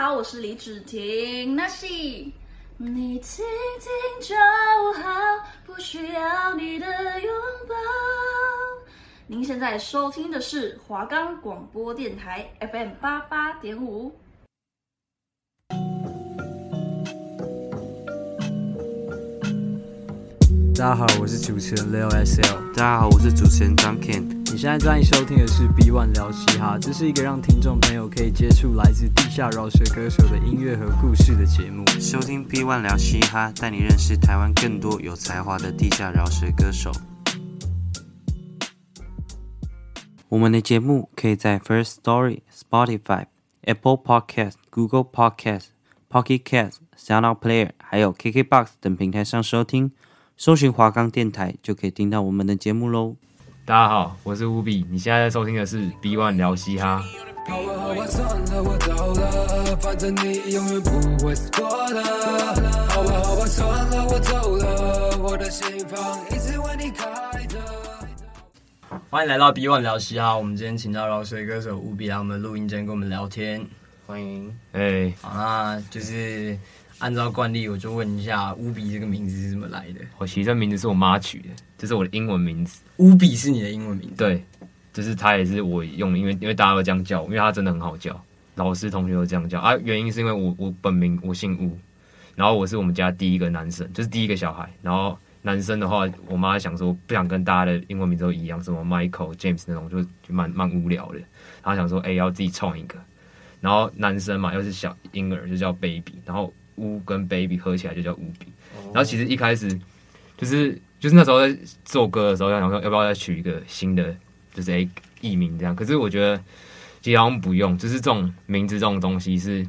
好，我是李芷婷，那是你听听就好，不需要你的拥抱。您现在收听的是华冈广播电台 FM 八八点五。大家好，我是主持人 Leo SL。大家好，我是主持人张 Ken。你现在正在收听的是 B One 聊嘻哈，这是一个让听众朋友可以接触来自地下饶舌歌手的音乐和故事的节目。收听 B One 聊嘻哈，带你认识台湾更多有才华的地下饶舌歌手。我们的节目可以在 First Story、Spotify、Apple Podcast、Google Podcast、Pocket Cast、SoundOut Player，还有 KKBox 等平台上收听。搜寻华冈电台就可以听到我们的节目喽。大家好，我是乌比，你现在在收听的是 B One 聊嘻哈。欢迎来到 B One 聊嘻哈，我们今天请到饶舌歌手乌比来我们录音间跟我们聊天，欢迎。哎、hey，好，那就是。按照惯例，我就问一下乌比这个名字是怎么来的？我其实这名字是我妈取的，这是我的英文名字。乌比是你的英文名字？对，就是他也是我用的，因为因为大家都这样叫，因为他真的很好叫，老师同学都这样叫啊。原因是因为我我本名我姓乌，然后我是我们家第一个男生，就是第一个小孩。然后男生的话，我妈想说不想跟大家的英文名字都一样，什么 Michael、James 那种，就就蛮蛮无聊的。然后想说，哎、欸，要自己创一个。然后男生嘛，又是小婴儿，就叫 Baby。然后乌跟 baby 合起来就叫乌比，然后其实一开始就是就是那时候在做歌的时候，要想说要不要再取一个新的，就是诶艺名这样。可是我觉得其实好像不用，就是这种名字这种东西是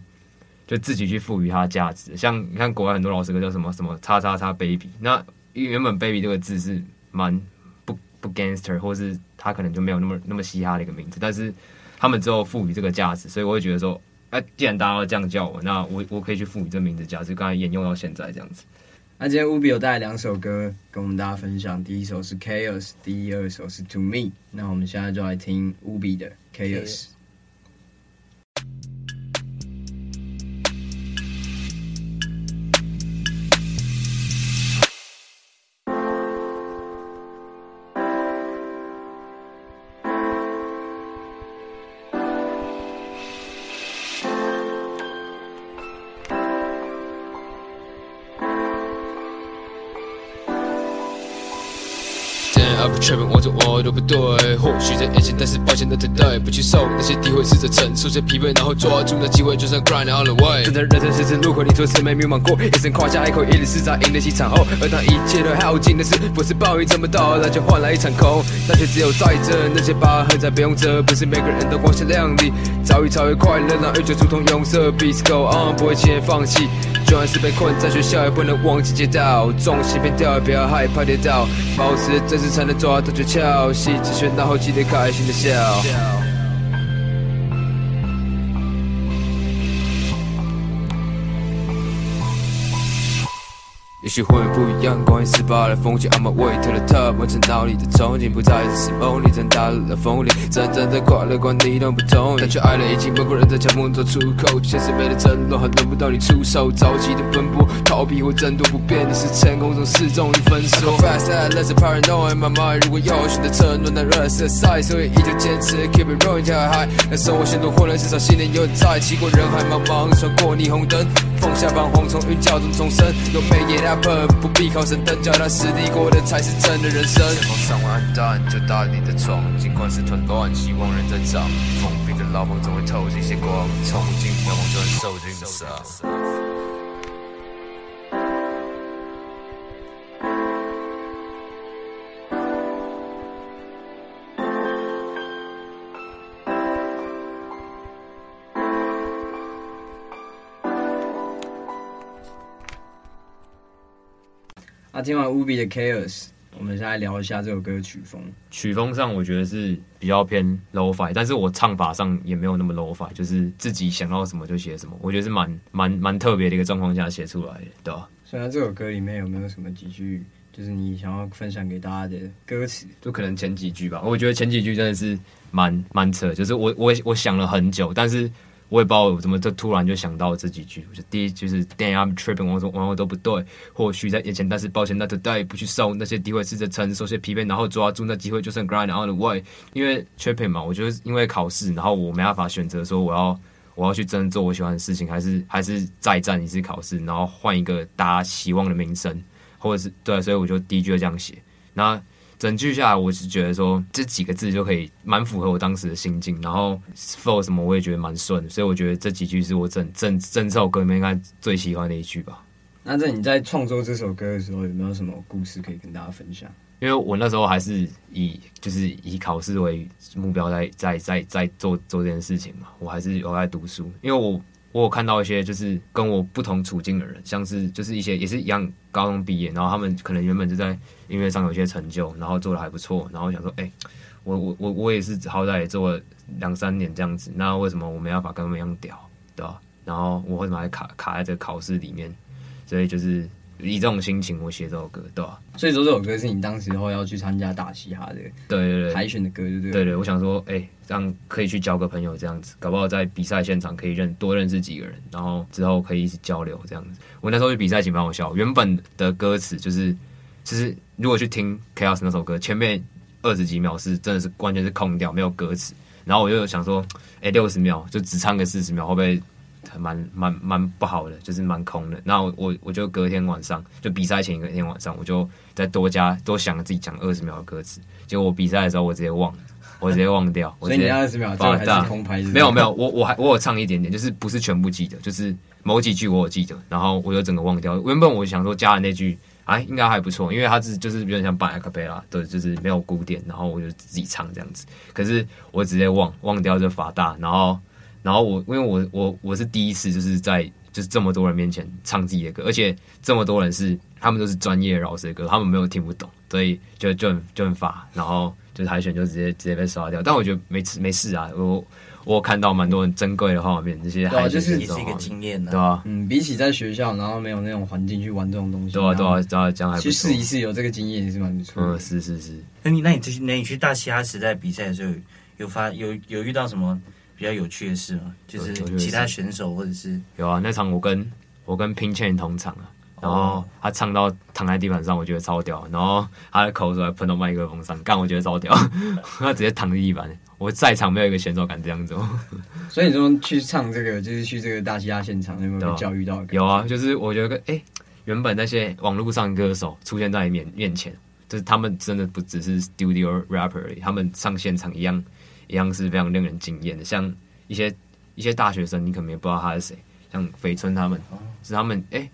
就自己去赋予它价值。像你看国外很多老师歌叫什么什么叉叉叉 baby，那原本 baby 这个字是蛮不不 gangster，或是他可能就没有那么那么嘻哈的一个名字，但是他们之后赋予这个价值，所以我会觉得说。哎、既然大家都这样叫我，那我我可以去赋予这名字，假设刚才沿用到现在这样子。那今天乌比有带来两首歌跟我们大家分享，第一首是 Chaos，第二首是 To Me。那我们现在就来听乌比的 Chaos。确认我做我都不对，或许在眼前，但是抱歉的对待，不去受那些诋毁，试着承受些疲惫，然后抓住那机会，就算 grind all the way。正在人生十字路口，你做事没迷茫过，一声夸下一口，一日厮杀赢得起场后，而当一切都耗尽的是不是暴雨这么到来就换来一场空，但却只有在这那些疤痕在被用着，不是每个人都光鲜亮丽，早已超越快乐，让欲求如同用色，Beats go on，不会轻言放弃。就算是被困在学校，也不能忘记街道。重心偏掉，也不要害怕跌倒，保持真实才能抓到诀窍。细节喧闹后记得开心的笑。许会不一样，光阴似把的风景，I'm a way to the top，完成脑里的憧憬，不再是梦里，真打了风铃，真正的快乐观你都不同，但却爱了已经不过人在强梦做出口，现实没了承诺，还轮不到你出手，着急的奔波，逃避或争夺不变的是成功中始终与分手。Fast and let's paranoid in my mind，如果要选择承诺，那 rest aside，所以依旧坚持 keep it rolling 跳 high，让生活显得混乱，至少心里有在，骑过人海茫茫，穿过霓虹灯，放下彷徨，从云霄中重生，有美颜的。不必靠神灯，脚踏实地过的才是真的人生。天空尚未暗淡，就打你的窗，尽管是团乱，希望人在长。封闭的牢房总会透进些光，从今愿望就会受尽伤。那听完乌比的 Chaos，我们现在聊一下这首歌曲风。曲风上我觉得是比较偏 Lo-Fi，但是我唱法上也没有那么 Lo-Fi，就是自己想到什么就写什么。我觉得是蛮蛮蛮特别的一个状况下写出来的，对吧？所以这首歌里面有没有什么几句，就是你想要分享给大家的歌词？就可能前几句吧。我觉得前几句真的是蛮蛮扯，就是我我我想了很久，但是我也不知道怎么就突然就想到这几句。我就第一就是 Damn I'm tripping，我说往往都不对，或许在眼前，但是抱歉那 today 不去受那些诋毁，试着承受些疲惫，然后抓住那机会，就算 grind on the way。因为 tripping 嘛，我觉得因为考试，然后我没办法选择说我要我要去真做我喜欢的事情，还是还是再战一次考试，然后换一个大家希望的名声，或者是对，所以我就第一句就这样写。那整句下来，我是觉得说这几个字就可以蛮符合我当时的心境，然后 flow 什么我也觉得蛮顺，所以我觉得这几句是我整整整这首歌里面应该最喜欢的一句吧。那在你在创作这首歌的时候，有没有什么故事可以跟大家分享？因为我那时候还是以就是以考试为目标在在在在做做这件事情嘛，我还是有在读书，因为我。我有看到一些就是跟我不同处境的人，像是就是一些也是一样高中毕业，然后他们可能原本就在音乐上有些成就，然后做的还不错，然后想说，哎、我我我我也是好歹也做了两三年这样子，那为什么我没办法跟他们一样屌，对吧？然后我为什么还卡卡在这个考试里面？所以就是。以这种心情，我写这首歌，对吧、啊？所以说这首歌是你当时候要去参加大嘻哈的，对对对，海选的歌，对不对？对对，我想说，哎、欸，这样可以去交个朋友，这样子，搞不好在比赛现场可以认多认识几个人，然后之后可以一起交流，这样子。我那时候去比赛，挺蛮好笑。原本的歌词就是，其实如果去听 Chaos 那首歌，前面二十几秒是真的是完全是空掉，没有歌词。然后我就想说，哎、欸，六十秒就只唱个四十秒，会不会？蛮蛮蛮不好的，就是蛮空的。那我我我就隔天晚上，就比赛前一个天晚上，我就再多加多想了自己讲二十秒的歌词。结果我比赛的时候，我直接忘了，我直接忘掉。我直接所以你二十秒就还是空拍是是？没有没有，我我还我有唱一点点，就是不是全部记得，就是某几句我有记得，然后我就整个忘掉。原本我想说加的那句，哎，应该还不错，因为他是就是有点像半 acapella，对，就是没有鼓点，然后我就自己唱这样子。可是我直接忘忘掉这法大，然后。然后我，因为我我我是第一次，就是在就是这么多人面前唱自己的歌，而且这么多人是他们都是专业饶舌歌，他们没有听不懂，所以就就很就很烦，然后就是海选就直接直接被刷掉。但我觉得没事没事啊，我我看到蛮多很珍贵的画面，这些海选就是也是一个经验啊，对啊？嗯，比起在学校然后没有那种环境去玩这种东西，对啊对啊，这样还不错，去试一试有这个经验也是蛮不错。嗯，是是是。那你那你去那你去大嘻哈时代比赛的时候，有发有有遇到什么？比较有趣的事吗？就是其他选手或者是有啊，那场我跟我跟 Pin Chain 同场啊，然后他唱到躺在地板上，我觉得超屌，然后他的口水还喷到麦克风上，干我觉得超屌，他直接躺在地板，我在场没有一个选手敢这样做。所以你说去唱这个，就是去这个大西亚现场，有没有被教育到？有啊，就是我觉得哎、欸，原本那些网络上歌手出现在你面面前，就是他们真的不只是 studio rapper 而已，他们上现场一样。一样是非常令人惊艳的，像一些一些大学生，你可能也不知道他是谁，像肥春他们，是他们哎、欸，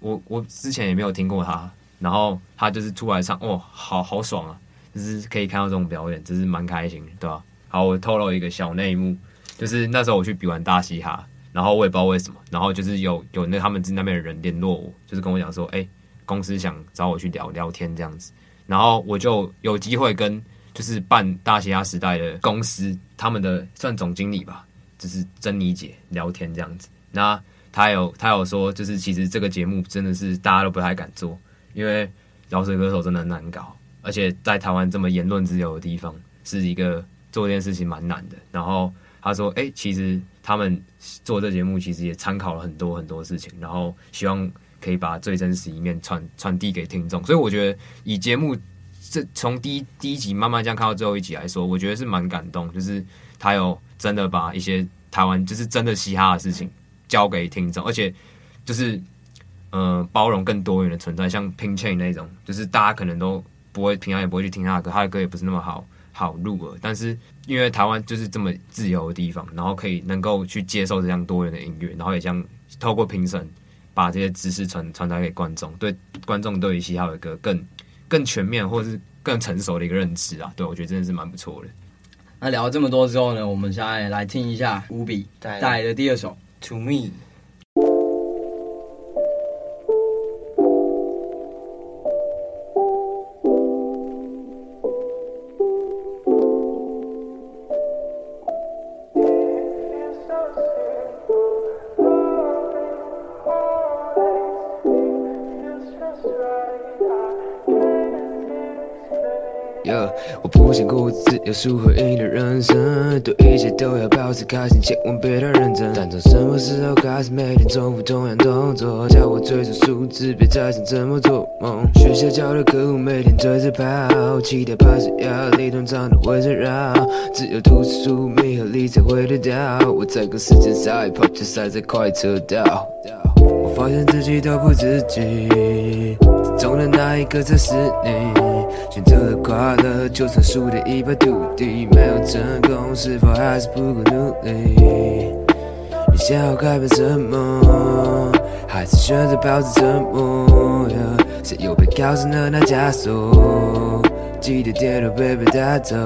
我我之前也没有听过他，然后他就是出来唱，哦，好好爽啊，就是可以看到这种表演，真是蛮开心的，对吧？好，我透露一个小内幕，就是那时候我去比完大嘻哈，然后我也不知道为什么，然后就是有有那他们那边的人联络我，就是跟我讲说，哎、欸，公司想找我去聊聊天这样子，然后我就有机会跟。就是办大嘻哈时代的公司，他们的算总经理吧，就是珍妮姐聊天这样子。那他有他有说，就是其实这个节目真的是大家都不太敢做，因为饶舌歌手真的很难搞，而且在台湾这么言论自由的地方，是一个做这件事情蛮难的。然后他说，哎、其实他们做这节目其实也参考了很多很多事情，然后希望可以把最真实一面传传递给听众。所以我觉得以节目。这从第一第一集慢慢这样看到最后一集来说，我觉得是蛮感动，就是他有真的把一些台湾就是真的嘻哈的事情交给听众，而且就是嗯、包容更多元的存在，像 Pin Chain 那种，就是大家可能都不会平常也不会去听他的歌，他的歌也不是那么好好入耳，但是因为台湾就是这么自由的地方，然后可以能够去接受这样多元的音乐，然后也将透过评审把这些知识传传达给观众，对观众对于嘻哈的歌更。更全面或者是更成熟的一个认知啊，对，我觉得真的是蛮不错的。那聊了这么多之后呢，我们现在来听一下五比带来的第二首《To Me》。过自由输和赢的人生，对一切都要保持开心，千万别太认真。但从什么时候开始每天重复同样动作？叫我追逐数字，别再想怎么做梦。学校教的课我每天追着跑，期待排除压力，通常都会绕绕。只有吐司、粟米和理财会得到。我在跟时间赛跑，就赛在快车道。我发现自己都不自己，中的那一个才是你。选择了快乐，就算输得一败涂地。没有成功，是否还是不够努力？你想要改变什么？还是选择保持沉默？谁又被铐上了？那枷锁，记得跌落别被带走。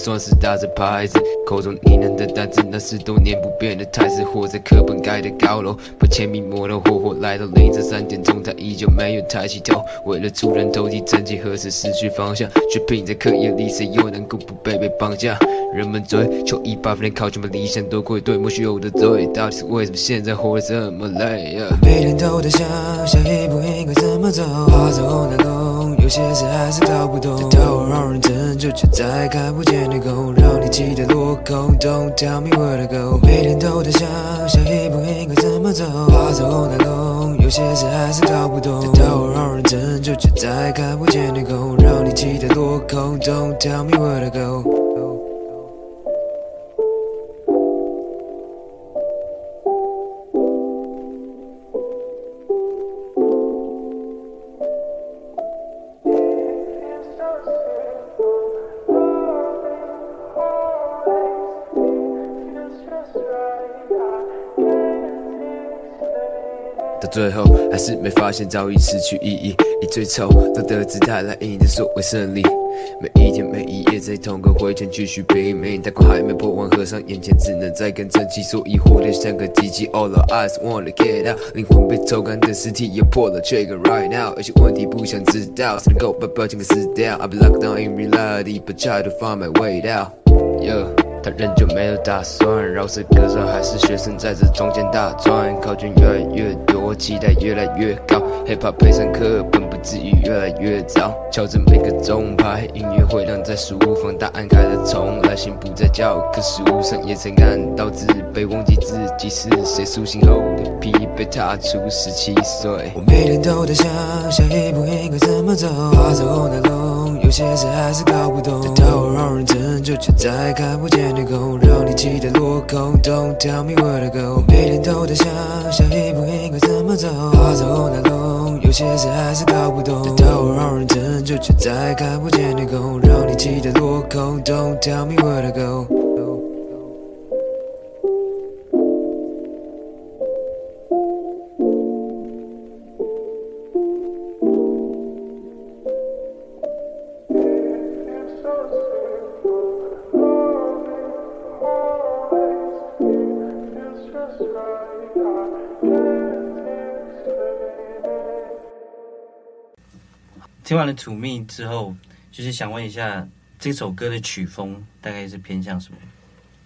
算是打着牌子，口中呢喃的单词，那是多年不变的台词。活在课本盖的高楼，把铅笔磨得火火，来到凌晨三点钟，他依旧没有抬起头。为了出人头地，曾几何时失去方向，却拼在课业里，谁又能够不被被绑架？人们追求一百分的考卷，把理想都归队，莫须有的罪，到底是为什么现在活得这么累呀每天都在想，下一步应该怎么走，怕走那路，有些事还是搞不懂。这道路让人成就，却再看不见的空，让你记得落空。Don't tell me where to go。每天都在想，下一步应该怎么走，怕走那路，有些事还是搞不懂。这道路让人成就，却再看不见的空，让你记得落空。Don't tell me where to go。最后，还是没发现早已失去意义。以最丑陋的姿态来赢得所谓胜利。每一天每一夜在同个回圈继续拼命，太阳还没破完，合上眼前只能再更争气，所以活得像个机器。All the eyes wanna get out，灵魂被抽干的尸体也破了这个 right now，有些问题不想知道，只能够把表情给撕掉。I've been locked down in reality，but try to find my way out。Yeah。他仍旧没有打算饶舌歌手，还是学生在这中间打转。考卷越来越多，期待越来越高。Hip Hop 配上课本，不至于越来越糟。敲着每个钟拍，音乐回荡在书房，答案开了重来，心不在教科书上，也曾感到自卑，忘记自己是谁。苏醒后的疲惫，踏出十七岁。我每天都在想，下一步应该怎么走，走那路，有些事还是搞不懂。就，却在看不见。天空让你期待落空，Don't tell me where to go。每天都在想，下一步应该怎么走，怕走那路，有些事还是搞不懂。这道路让人成就，却再看不见天空，让你期待落空，Don't tell me where to go。听完了《To Me》之后，就是想问一下，这首歌的曲风大概是偏向什么？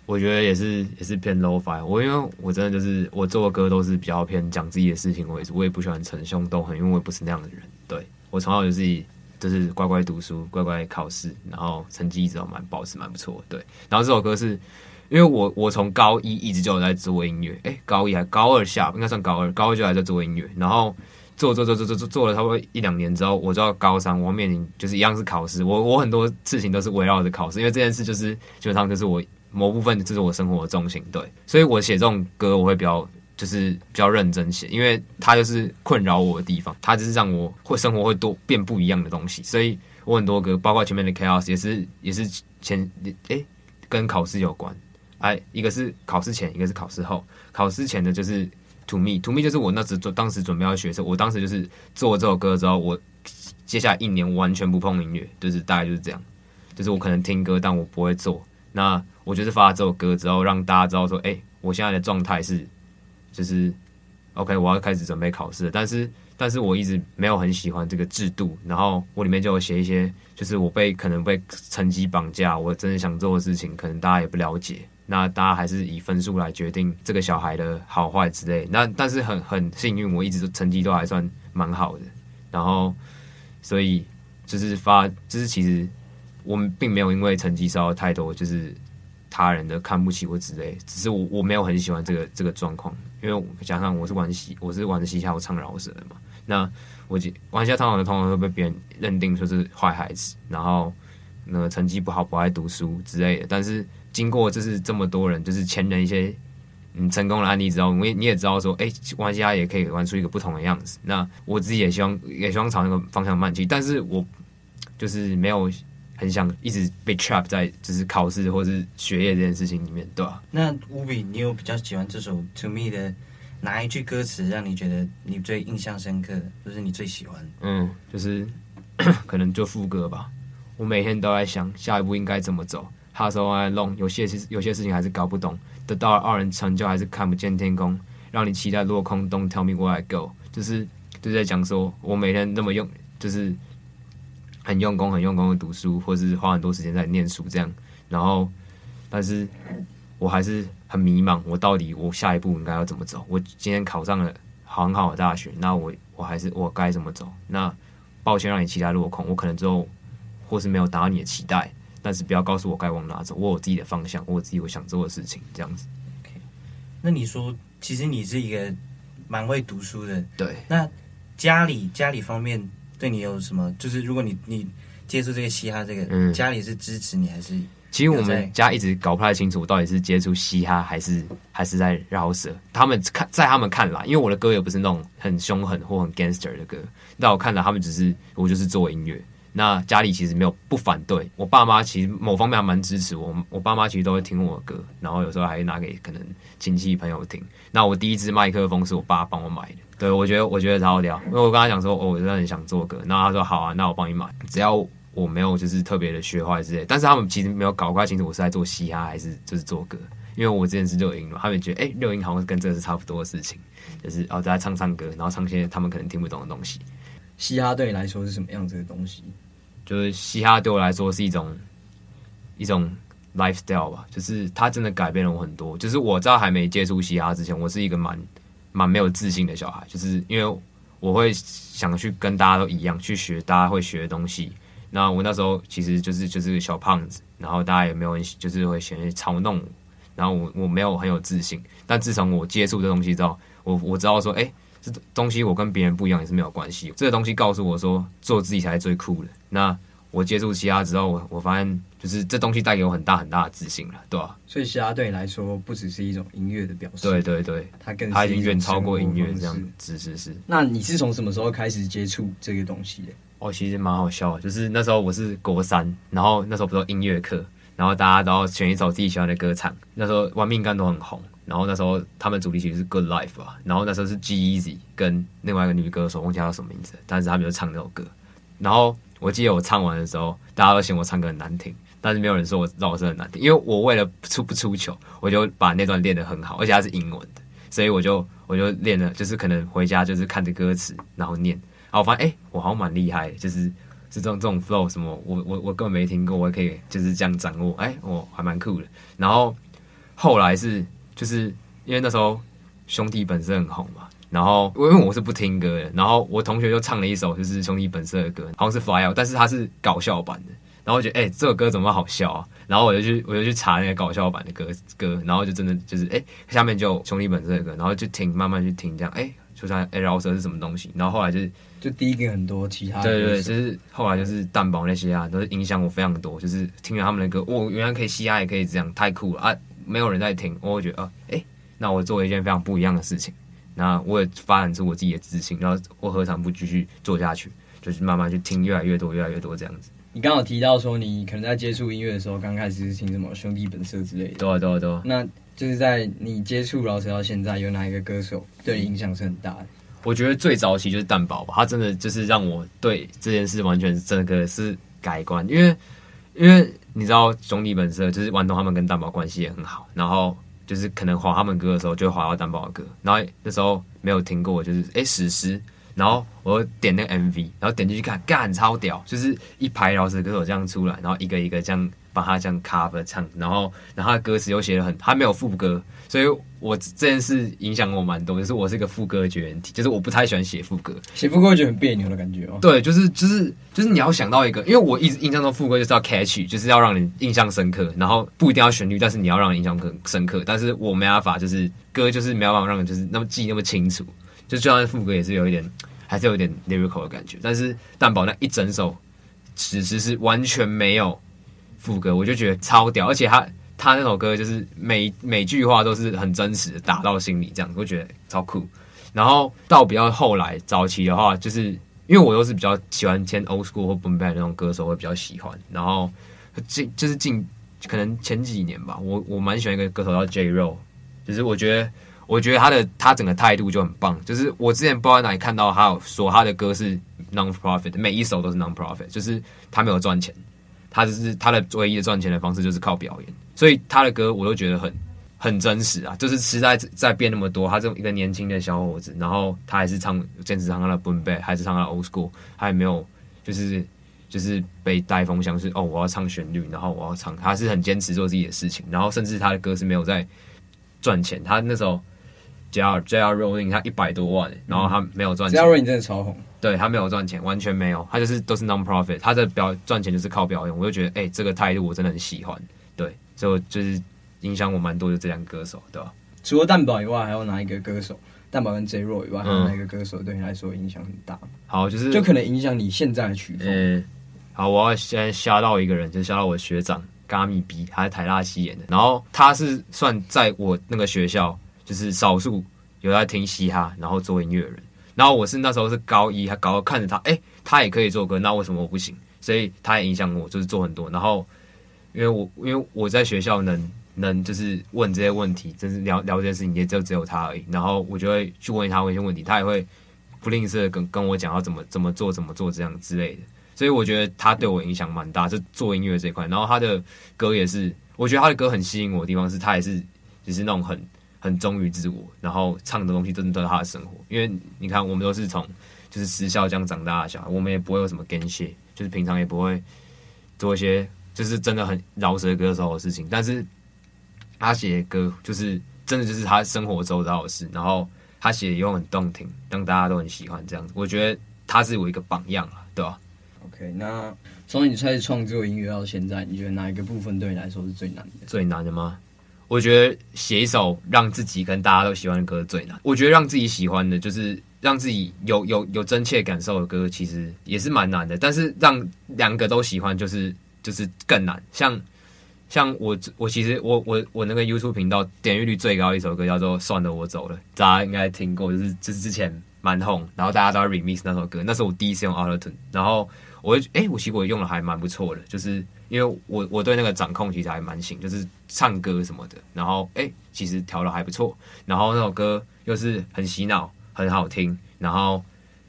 我觉得也是，也是偏 Lo-Fi。我因为我真的就是我做的歌都是比较偏讲自己的事情为主，我也不喜欢逞凶斗狠，因为我也不是那样的人。对，我从小就是就是乖乖读书，乖乖考试，然后成绩一直都蛮保持蛮不错。对，然后这首歌是因为我我从高一一直就有在做音乐，诶、高一还高二下应该算高二，高二就还在做音乐，然后。做做做做做做做了差不多一两年之后，我就要高三，我面临就是一样是考试。我我很多事情都是围绕着考试，因为这件事就是基本上就是我某部分就是我生活的重心。对，所以我写这种歌我会比较就是比较认真写，因为它就是困扰我的地方，它就是让我会生活会多变不一样的东西。所以我很多歌，包括前面的 Chaos 也是也是前诶、跟考试有关，哎，一个是考试前，一个是考试后。考试前的就是。To me，To me 就是我那时做当时准备要学的时候，我当时就是做这首歌之后，我接下来一年完全不碰音乐，就是大概就是这样，就是我可能听歌，但我不会做。那我就是发了这首歌之后，让大家知道说，哎、我现在的状态是就是 OK，我要开始准备考试，但是但是我一直没有很喜欢这个制度，然后我里面就有写一些，就是我被可能被成绩绑架，我真的想做的事情，可能大家也不了解，那大家还是以分数来决定这个小孩的好坏之类，那但是很很幸运，我一直都成绩都还算蛮好的，然后所以就是发，就是其实我们并没有因为成绩受到太多，就是。他人的看不起我之类，只是我我没有很喜欢这个这个状况，因为加上我是玩西，我是玩嘻哈，我唱饶舌的嘛。那我玩嘻哈唱饶舌通常会被别人认定说是坏孩子，然后那个成绩不好，不爱读书之类的。但是经过就是这么多人，就是前人一些嗯成功的案例之后，你你也知道说，哎、欸，玩嘻哈也可以玩出一个不同的样子。那我自己也希望也希望朝那个方向迈进，但是我就是没有。很想一直被 trap 在就是考试或是学业这件事情里面，对吧？那乌比，你有比较喜欢这首 To Me 的哪一句歌词，让你觉得你最印象深刻，或是你最喜欢？嗯，就是 可能就副歌吧。我每天都在想下一步应该怎么走，Hustle all along，有些事有些事情还是搞不懂，得到了傲人成就还是看不见天空，让你期待落空。Don't tell me where I go，就是就在讲说我每天那么用，就是。很用功，很用功的读书，或是花很多时间在念书这样，然后，但是我还是很迷茫，我到底我下一步应该要怎么走？我今天考上了很好的大学，那我我还是我该怎么走？那抱歉让你期待落空，我可能之后或是没有达到你的期待，但是不要告诉我该往哪走，我有自己的方向，我有自己我想做的事情，这样子。OK，那你说，其实你是一个蛮会读书的，对？那家里家里方面。对你有什么？就是如果你你接触这个嘻哈，这个、嗯、家里是支持你还是？其实我们家一直搞不太清楚，我到底是接触嘻哈还是还是在饶舌。他们看在他们看来，因为我的歌也不是那种很凶狠或很 gangster 的歌，在我看来，他们只是我就是做音乐。那家里其实没有不反对，我爸妈其实某方面还蛮支持我。我爸妈其实都会听我的歌，然后有时候还会拿给可能亲戚朋友听。那我第一支麦克风是我爸帮我买的。对，我觉得我觉得超屌，因为我跟他讲说，哦，我真的很想做歌，那他说好啊，那我帮你买，只要我没有就是特别的学坏之类。但是他们其实没有搞不太清楚我是在做嘻哈还是就是做歌，因为我之前是六音嘛，他们觉得哎，六音好像跟这个是差不多的事情，就是哦在唱唱歌，然后唱些他们可能听不懂的东西。嘻哈对你来说是什么样子的东西？就是嘻哈对我来说是一种一种 lifestyle 吧，就是它真的改变了我很多。就是我在还没接触嘻哈之前，我是一个蛮蛮没有自信的小孩，就是因为我会想去跟大家都一样去学大家会学的东西。那我那时候其实就是就是小胖子，然后大家也没有很就是会选嘲弄我，然后我我没有很有自信。但自从我接触这东西之后，我我知道说，哎、这东西我跟别人不一样也是没有关系。这个东西告诉我说，做自己才是最酷的。那我接触嘻哈之后，我我发现就是这东西带给我很大很大的自信了，对吧、啊？所以嘻哈对你来说不只是一种音乐的表现，对对对，它更它已经远超过音乐这样。是是是。那你是从什么时候开始接触这个东西的？哦，其实蛮好笑的，就是那时候我是国三，然后那时候不是音乐课，然后大家都要选一首自己喜欢的歌唱。那时候玩命干都很红。然后那时候他们主题曲是 Good Life 吧，然后那时候是 G-Eazy 跟另外一个女歌手，忘记叫什么名字，但是他们就唱那首歌。然后我记得我唱完的时候，大家都嫌我唱歌很难听，但是没有人说我让我声很难听，因为我为了出不出糗，我就把那段练得很好，而且它是英文的，所以我就我就练了，就是可能回家就是看着歌词然后念，然后我发现哎，我好像蛮厉害，就是是这种这种 flow 什么，我我我根本没听过，我也可以就是这样掌握，哎，我还蛮酷的。然后后来是。就是因为那时候兄弟本色很红嘛，然后因为我是不听歌的，然后我同学就唱了一首就是兄弟本色的歌，好像是 Fly Out，但是它是搞笑版的，然后我觉得哎、欸、这首歌怎么好笑啊，然后我就去我就去查那个搞笑版的歌歌，然后就真的就是哎、欸、下面就兄弟本色的歌，然后就听慢慢去听这样，哎、欸、就像哎饶舌是什么东西，然后后来就是就第一个很多其他对对对，就是后来就是蛋堡那些啊都是影响我非常多，就是听了他们的歌，我、哦、原来可以嘻哈也可以这样，太酷了啊！没有人在听，我会觉得啊，哎、欸，那我做一件非常不一样的事情，那我也发展出我自己的自信，然后我何尝不继续做下去？就是慢慢去听越来越多，越来越多这样子。你刚好提到说，你可能在接触音乐的时候，刚开始是听什么兄弟本色之类的，对啊，对啊，对啊。那就是在你接触饶舌到现在，有哪一个歌手对你影响是很大的？我觉得最早期就是蛋堡吧，他真的就是让我对这件事完全整个是改观，因为因为。你知道兄弟本色就是顽童他们跟蛋堡关系也很好，然后就是可能划他们歌的时候，就会滑到蛋堡的歌，然后那时候没有听过，就是哎史诗，然后我点那个 MV，然后点进去看，干超屌，就是一排饶舌歌手这样出来，然后一个一个这样。帮他这样 cover 唱，然后，然后他歌词又写的很，他没有副歌，所以我这件事影响我蛮多，就是我是一个副歌绝缘体，就是我不太喜欢写副歌，写副歌会觉得很别扭的感觉哦。对，就是就是就是你要想到一个，因为我一直印象中副歌就是要 catchy，就是要让人印象深刻，然后不一定要旋律，但是你要让人印象很深刻，但是我没办法，就是歌就是没办法让人就是那么记那么清楚，就就算副歌也是有一点，还是有一点 lyrical 的感觉，但是蛋堡那一整首其实是完全没有。副歌我就觉得超屌，而且他他那首歌就是每每句话都是很真实的，打到心里这样子，我觉得超酷。然后到比较后来早期的话，就是因为我都是比较喜欢听 old school 或 boom bap 那种歌手，会比较喜欢。然后近就是近可能前几年吧，我我蛮喜欢一个歌手叫 J Ro，就是我觉得我觉得他的他整个态度就很棒。就是我之前不知道哪里看到他有说他的歌是 non-profit，每一首都是 non-profit，就是他没有赚钱。他就是他的唯一的赚钱的方式就是靠表演，所以他的歌我都觉得很很真实啊。就是时代在变那么多，他这种一个年轻的小伙子，然后他还是唱坚持唱他的 boom b a 还是唱他的 old school，他也没有就是就是被带风向是哦，我要唱旋律，然后我要唱，他是很坚持做自己的事情，然后甚至他的歌是没有在赚钱。他那时候 JR JR Rolling 他一百多万，然后他没有赚钱。JR Rolling 真的超红。对，他没有赚钱，完全没有，他就是都是 non-profit，他的表赚钱就是靠表演，我就觉得，哎、欸，这个态度我真的很喜欢，对，所以我就是影响我蛮多的这两个歌手，对吧？除了蛋堡以外，还有哪一个歌手？蛋堡跟 J Ro 以外，还有哪一个歌手对你来说影响很大？好，就是就可能影响你现在的曲风。好，我要先吓到一个人，就是吓到我的学长 Gami B，他是台大戏演的，然后他是算在我那个学校，就是少数有在听嘻哈，然后做音乐人。然后我是那时候是高一，他高二看着他，哎，他也可以做歌，那为什么我不行？所以他也影响我，就是做很多。然后因为我因为我在学校能能就是问这些问题，就是聊聊这件事情，也就只有他而已。然后我就会去问他问一些问题，他也会不吝啬跟跟我讲要怎么怎么做怎么做这样之类的。所以我觉得他对我影响蛮大，就做音乐这一块。然后他的歌也是，我觉得他的歌很吸引我的地方是，他也是就是那种很。很忠于自我，然后唱的东西真的都是他的生活。因为你看，我们都是从就是私校这样长大的小孩，我们也不会有什么跟谢，就是平常也不会做一些就是真的很饶舌歌手的事情。但是他写的歌就是真的就是他生活周遭的事，然后他写的又很动听，让大家都很喜欢这样子。我觉得他是我一个榜样啊，对吧？OK，那从你开始创作音乐到现在，你觉得哪一个部分对你来说是最难的？最难的吗？我觉得写一首让自己跟大家都喜欢的歌最难。我觉得让自己喜欢的，就是让自己有有有真切感受的歌，其实也是蛮难的。但是让两个都喜欢，就是就是更难。像像我我其实我我我那个 YouTube 频道点阅率最高的一首歌叫做《算了我走了》，大家应该听过，就是就是之前蛮红，然后大家都要 remix 那首歌，那是我第一次用 Auto-Tune，然后我哎、欸，我其实我用的还蛮不错的，就是。因为我我对那个掌控其实还蛮行，就是唱歌什么的，然后哎、其实调的还不错，然后那首歌又是很洗脑，很好听，然后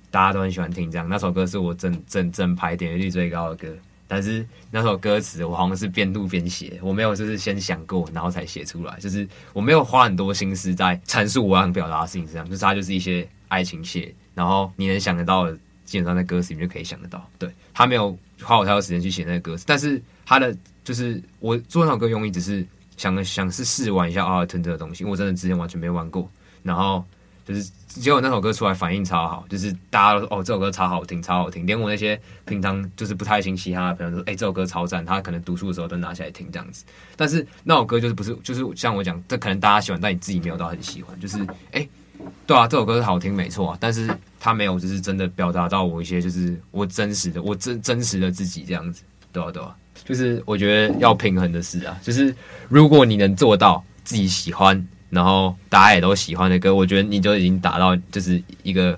大家都很喜欢听这样。那首歌是我整整整排点击率最高的歌，但是那首歌词我好像是边录边写，我没有就是先想过，然后才写出来，就是我没有花很多心思在阐述我想表达的事情上，就是它就是一些爱情写，然后你能想得到的。基本上在歌词里面就可以想得到，对，他没有花我太多时间去写那个歌词，但是他的就是我做那首歌用意只是想想是试玩一下 Auto-Tune 这个东西，因为我真的之前完全没玩过，然后就是结果那首歌出来反应超好，就是大家都说哦，这首歌超好听，超好听，连我那些平常就是不太听嘻哈的朋友都说，哎、这首歌超赞，他可能读书的时候都拿起来听这样子，但是那首歌就是不是就是像我讲，这可能大家喜欢，但你自己没有到很喜欢，就是哎。对啊，这首歌是好听没错啊，但是他没有就是真的表达到我一些就是我真实的我真真实的自己这样子，对啊对啊，就是我觉得要平衡的事啊，就是如果你能做到自己喜欢，然后大家也都喜欢的歌，我觉得你就已经达到就是一个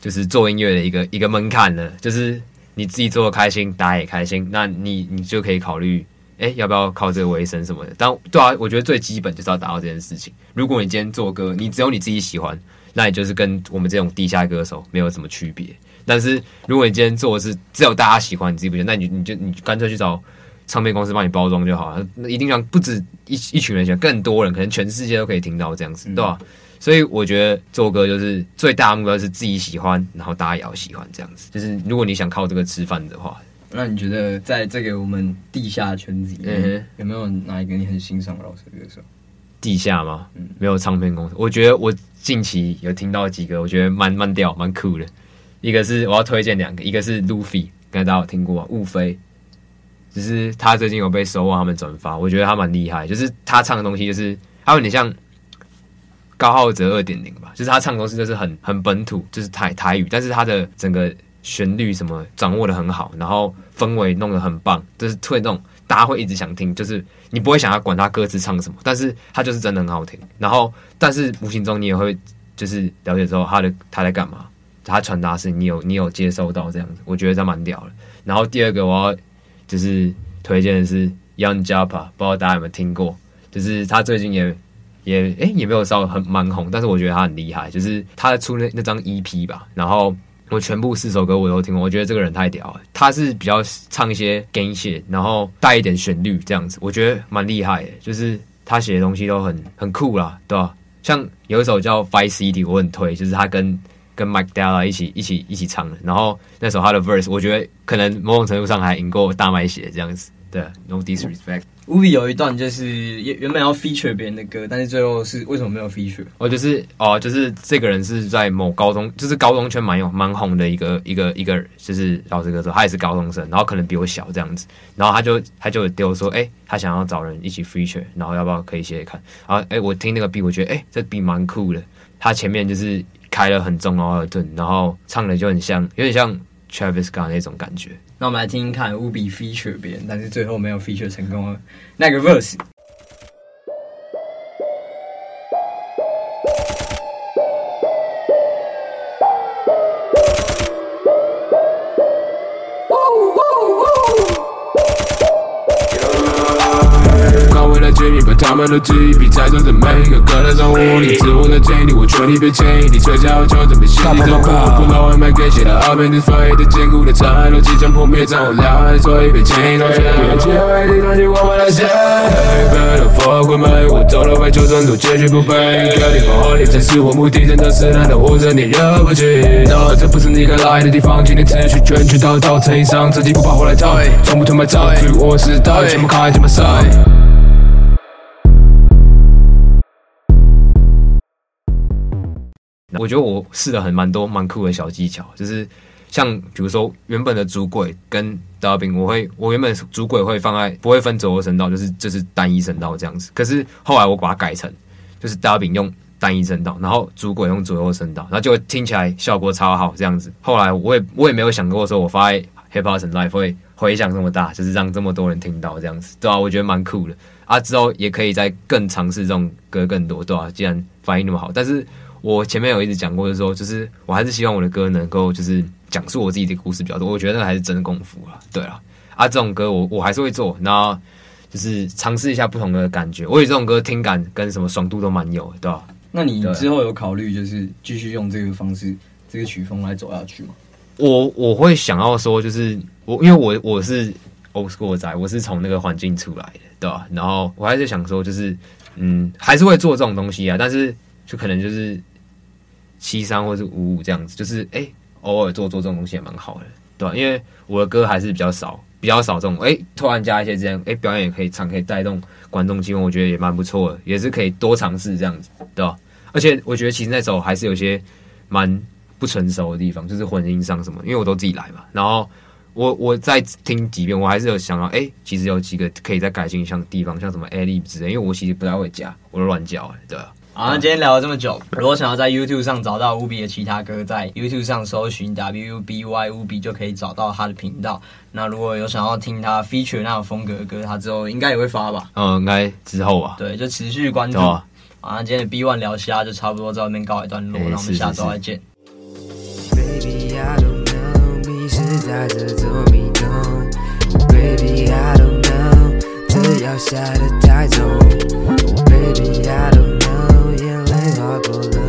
就是做音乐的一个一个门槛了，就是你自己做的开心，大家也开心，那你你就可以考虑。哎，要不要靠这个为生什么的？但对啊，我觉得最基本就是要达到这件事情。如果你今天做歌，你只有你自己喜欢，那你就是跟我们这种地下歌手没有什么区别。但是如果你今天做的是只有大家喜欢，你自己不行，那你你就你干脆去找唱片公司帮你包装就好了。那一定让不止一一群人喜欢，更多人可能全世界都可以听到这样子，对吧？所以我觉得做歌就是最大的目标是自己喜欢，然后大家也要喜欢这样子。就是如果你想靠这个吃饭的话，那你觉得在这个我们地下圈子里面，有没有哪一个你很欣赏的老师歌手？地下吗？嗯，没有唱片公司。我觉得我近期有听到几个，我觉得蛮蛮屌、蛮酷的。一个是我要推荐两个，一个是 Luffy，刚才大家有听过雾飞，就是他最近有被收获他们转发，我觉得他蛮厉害。就是他唱的东西，就是还有点像高浩哲二点零吧，就是他唱的东西就是很很本土，就是台台语，但是他的整个旋律什么掌握的很好，然后氛围弄得很棒，就是会那种大家会一直想听，就是你不会想要管他歌词唱什么，但是他就是真的很好听。然后，但是无形中你也会就是了解之后他的他在干嘛。他传达是你有你有接收到这样子，我觉得他蛮屌的。然后第二个我要就是推荐的是 Young Japa，不知道大家有没有听过？就是他最近也也诶、也没有稍微很蛮红，但是我觉得他很厉害。就是他出那那张 EP 吧，然后我全部四首歌我都听过，我觉得这个人太屌了。他是比较唱一些 g a n s h i t 然后带一点旋律这样子，我觉得蛮厉害的。就是他写的东西都很很酷啦，对吧？像有一首叫 Five City，我很推，就是他跟跟 Mike Della 一起一起一起唱的，然后那首他的 verse，我觉得可能某种程度上还赢过大麦写这样子。对，No disrespect。Ubi 有一段就是原原本要 feature 别人的歌，但是最后是为什么没有 feature？哦，就是哦，就是这个人是在某高中，就是高中圈蛮有蛮红的一个一个一个，就是老师歌手，他也是高中生，然后可能比我小这样子，然后他就他就丢说，哎、欸，他想要找人一起 feature，然后要不要可以写写看？然后哎、欸，我听那个 beat，我觉得哎、欸，这 beat 蛮酷的，他前面就是。开了很重奥尔顿，然后唱的就很像，有点像 Travis Scott 那种感觉。那我们来听听看，Ubi feature 别人，但是最后没有 feature 成功了，那个 verse。他们的记忆比在座的每个歌都掌握你自我的经历，我劝你别轻易，你嘴角就准备心里的苦，不老外卖给谁的耳边的飞的坚固的残留即将破灭，在我两岸所以别轻易妥协。别机会地上去我们的线，别的佛光美，我走了回九层都结局不悲。各地烽火里真实我目的真的是难道我惹你惹不起？No，这不是你该来的地方，今天持续卷曲到到成衣裳，自己不怕后来退，从不退卖早，自我时代，全部开这么赛。我觉得我试了很蛮多蛮酷的小技巧，就是像比如说原本的主轨跟 dubbing，我会我原本主轨会放在不会分左右声道，就是就是单一声道这样子。可是后来我把它改成就是 dubbing 用单一声道，然后主轨用左右声道，然后就会听起来效果超好这样子。后来我也我也没有想过说我发在 Hip Hop Live 会回响这么大，就是让这么多人听到这样子，对啊，我觉得蛮酷的啊。之后也可以再更尝试这种歌更多，对啊，既然反应那么好，但是。我前面有一直讲过的时候，就是我还是希望我的歌能够就是讲述我自己的故事比较多。我觉得那个还是真的功夫啊，对啊，啊，这种歌我我还是会做，然后就是尝试一下不同的感觉。我觉得这种歌听感跟什么爽度都蛮有，对吧？那你之后有考虑就是继续用这个方式、这个曲风来走下去吗？我我会想要说，就是我因为我我是 old school 仔，我是从那个环境出来的，对吧？然后我还是想说，就是嗯，还是会做这种东西啊，但是就可能就是。七三或是五五这样子，就是哎、偶尔做做这种东西也蛮好的，对吧？因为我的歌还是比较少，比较少这种哎、突然加一些这样哎、表演也可以唱，可以带动观众气氛，我觉得也蛮不错的，也是可以多尝试这样子，对吧？而且我觉得其实那首还是有些蛮不成熟的地方，就是混音上什么，因为我都自己来嘛。然后我我再听几遍，我还是有想到哎、其实有几个可以再改进像地方，像什么 ad-lib 之类，因为我其实不太会加，我都乱叫，对吧？好，那今天聊了这么久，如果想要在 YouTube 上找到 Ubi 的其他歌，在 YouTube 上搜寻 W U B Y Ubi 就可以找到他的频道。那如果有想要听他 feature 那种风格的歌，他之后应该也会发吧？嗯，应该之后吧。对，就持续关注。啊，好，那今天的 B One 聊虾就差不多在外面告一段落，那、欸、我们下周再见。Baby, I don't know, 迷失在这座迷宫。Baby, I don't know, 这要下得太重。Baby, I don't struggle